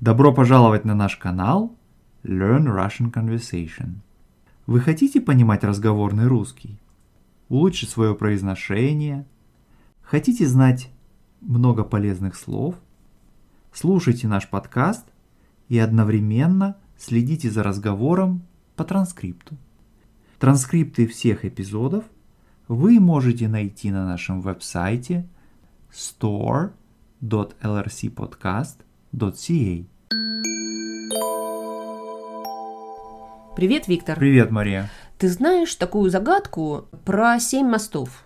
Добро пожаловать на наш канал Learn Russian Conversation. Вы хотите понимать разговорный русский? Улучшить свое произношение? Хотите знать много полезных слов? Слушайте наш подкаст и одновременно следите за разговором по транскрипту. Транскрипты всех эпизодов вы можете найти на нашем веб-сайте store.lrcpodcast.ca. Привет, Виктор. Привет, Мария. Ты знаешь такую загадку про семь мостов?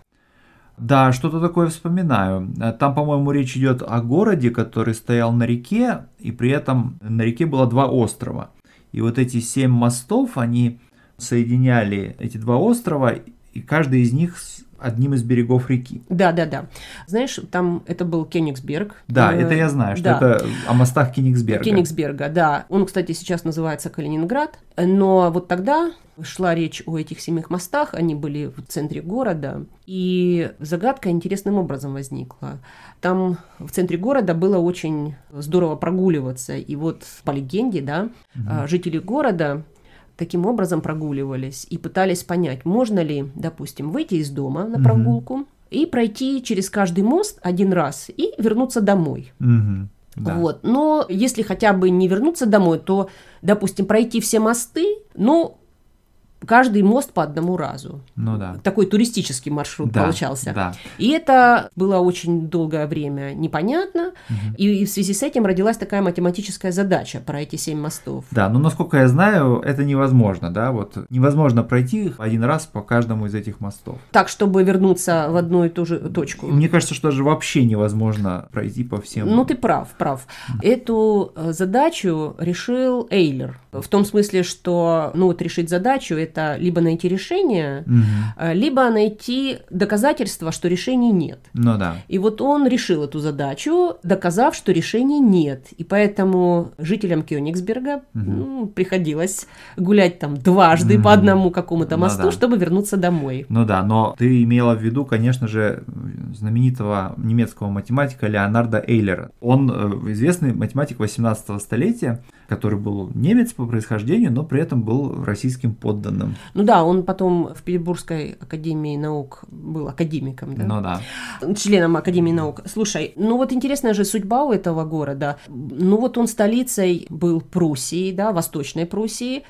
Да, что-то такое вспоминаю. Там, по-моему, речь идет о городе, который стоял на реке, и при этом на реке было два острова. И вот эти семь мостов, они соединяли эти два острова, и каждый из них одним из берегов реки. Да, да, да. Знаешь, там это был Кенигсберг. Да, Э, это я знаю, что да. это о мостах Кенигсберга. Кенигсберга, да. Он, кстати, сейчас называется Калининград. Но вот тогда шла речь о этих семих мостах, они были в центре города, и загадка интересным образом возникла. Там в центре города было очень здорово прогуливаться, и вот по легенде, да, а, жители города таким образом прогуливались и пытались понять, можно ли, допустим, выйти из дома на прогулку и пройти через каждый мост один раз и вернуться домой. Мгм, да. Вот. Но если хотя бы не вернуться домой, то, допустим, пройти все мосты, но каждый мост по одному разу. Ну да. Такой туристический маршрут Да, получался. Да. И это было очень долгое время непонятно, и, и в связи с этим родилась такая математическая задача про эти семь мостов. Да, но насколько я знаю, это невозможно, да, вот невозможно пройти один раз по каждому из этих мостов. Так, чтобы вернуться в одну и ту же точку. Мне кажется, что даже вообще невозможно пройти по всем. Ну, ты прав, прав. Эту э, задачу решил Эйлер. В том смысле, что, ну, вот решить задачу – это либо найти решение, э, либо найти доказательства, что решений нет. Ну да. И вот он решил эту задачу, доказав, что решений нет. И поэтому жителям Кёнигсберга ну, приходилось гулять там дважды по Мгм. одному какому-то Ну мосту, да. чтобы вернуться домой. Ну да, но ты имела в виду, конечно же, знаменитого немецкого математика Леонарда Эйлера. Он э, известный математик 18 столетия, который был немец по происхождению, но при этом был российским подданным. Ну да, он потом в Петербургской академии наук был академиком, да? Ну да. членом Академии наук. Слушай, ну вот интересная же судьба у этого города. Ну вот он столицей был Пруссии, да, Восточной Пруссии.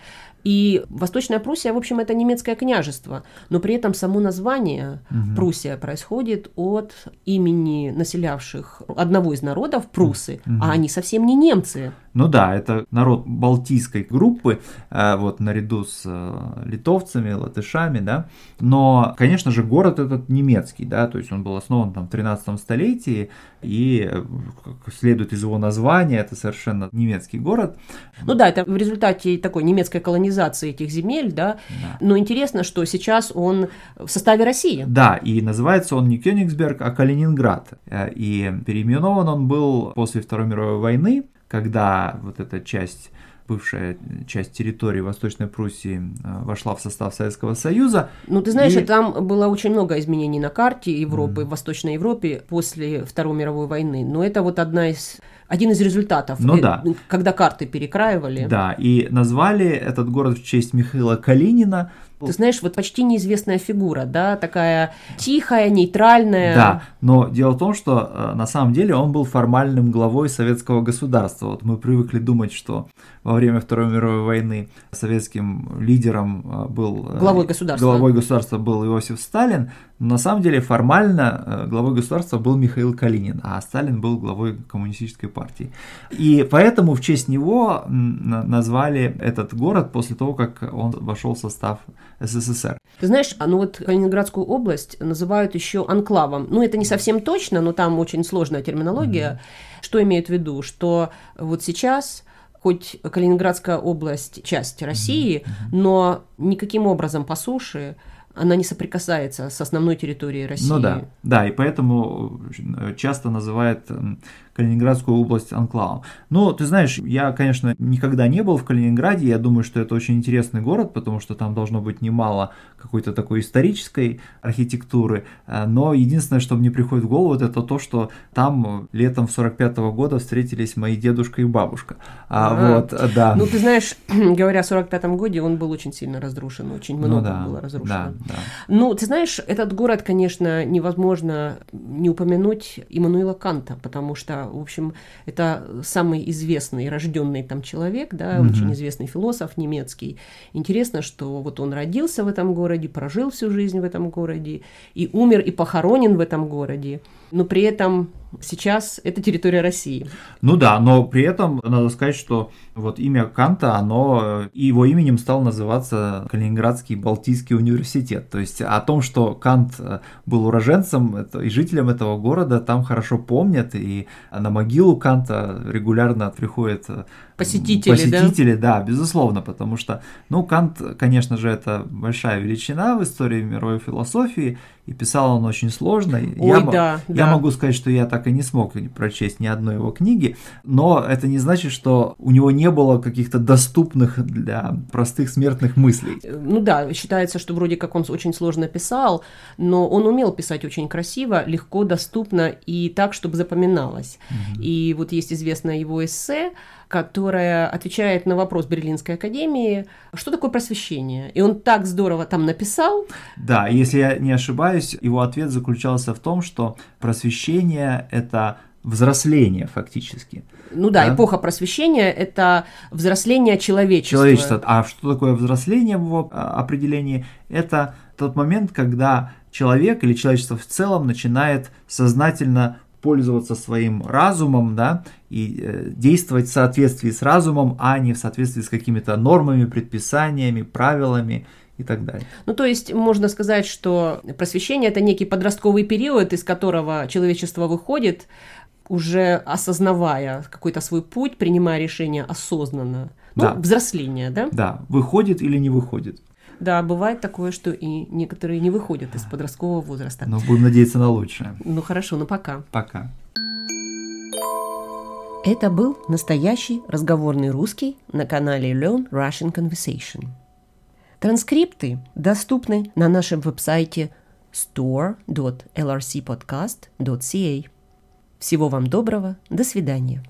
И Восточная Пруссия, в общем, это немецкое княжество, но при этом само название Мгм. Пруссия происходит от имени населявших одного из народов Прусы, Мгм. а они совсем не немцы. Ну да, это народ балтийской группы, э, вот наряду с э, литовцами, латышами, да. Но, конечно же, город этот немецкий, да, то есть он был основан там в 13 столетии, и э, как следует из его названия, это совершенно немецкий город. Ну да, это в результате такой немецкой колонизации этих земель, да. Да. Но интересно, что сейчас он в составе России. Да, и называется он не Кёнигсберг, а Калининград. Э, И переименован он был после Второй мировой войны, когда вот эта часть бывшая часть территории Восточной Пруссии э, вошла в состав Советского Союза. Ну, ты знаешь, И- там было очень много изменений на карте Европы, в Восточной Европе после Второй мировой войны. Но это вот одна из, один из результатов, Ну э, да. когда карты перекраивали. Да, и назвали этот город в честь Михаила Калинина. Ты знаешь, вот почти неизвестная фигура, да, такая тихая, нейтральная. Да, но дело в том, что э, на самом деле он был формальным главой советского государства. Вот мы привыкли думать, что во время Второй мировой войны советским лидером э, был Главой государства. главой государства был Иосиф Сталин. Но на самом деле формально главой государства был Михаил Калинин, а Сталин был главой коммунистической партии. И поэтому в честь него назвали этот город после того, как он вошел в состав СССР. Ты знаешь, а ну вот Калининградскую область называют еще анклавом. Ну, это не совсем точно, но там очень сложная терминология. Что имеют в виду? Что вот сейчас хоть Калининградская область часть России, но никаким образом по суше она не соприкасается с основной территорией России. Ну да, да, и поэтому э, часто называют Калининградскую область анклавом. Но, ты знаешь, я, конечно, никогда не был в Калининграде, я думаю, что это очень интересный город, потому что там должно быть немало какой-то такой исторической архитектуры, э, но единственное, что мне приходит в голову, это то, что там летом 45 -го года встретились мои дедушка и бабушка. А, А, вот, да. Ну, ты знаешь, говоря о 45-м годе, он был очень сильно разрушен, очень много Ну да, было разрушено. да, да. Ну, ты знаешь, этот город, конечно, невозможно не упомянуть Иммануила Канта, потому что, в общем, это самый известный, рожденный там человек, да, Мгм. очень известный философ немецкий. Интересно, что вот он родился в этом городе, прожил всю жизнь в этом городе, и умер, и похоронен в этом городе, но при этом сейчас это территория России. Ну да, но при этом надо сказать, что вот имя Канта, оно э, его именем стал называться Калининградский Балтийский университет. То есть о том, что Кант э, был уроженцем это- и жителем этого города, там хорошо помнят, и на могилу Канта регулярно приходят э, Посетители, да? посетители, да? безусловно, потому что, ну, Кант, конечно же, это большая величина в истории мировой философии, и писал он очень сложно. Ой, я, да, я да. могу сказать, что я так и не смог прочесть ни одной его книги, но это не значит, что у него не было каких-то доступных для простых смертных мыслей. Ну да, считается, что вроде как он очень сложно писал, но он умел писать очень красиво, легко, доступно и так, чтобы запоминалось. И вот есть известное его эссе, которое отвечает на вопрос Берлинской академии, что такое просвещение. И он так здорово там написал, Да, если я не ошибаюсь, его ответ заключался в том, что просвещение – это взросление фактически. ну да, Да. эпоха просвещения – это взросление человечества. Человечество. А что такое взросление в его а, определении? Это тот момент, когда человек или человечество в целом начинает сознательно пользоваться своим разумом, да, и э, действовать в соответствии с разумом, а не в соответствии с какими-то нормами, предписаниями, правилами и так далее. Ну, то есть можно сказать, что просвещение – это некий подростковый период, из которого человечество выходит, уже осознавая какой-то свой путь, принимая решения осознанно. Ну, Да. взросление, да? Да, выходит или не выходит. Да, бывает такое, что и некоторые не выходят из подросткового возраста. Но будем надеяться на лучшее. Ну хорошо, ну пока. Пока. Это был настоящий разговорный русский на канале Learn Russian Conversation. Транскрипты доступны на нашем веб-сайте store.lrcpodcast.ca. Всего вам доброго, до свидания.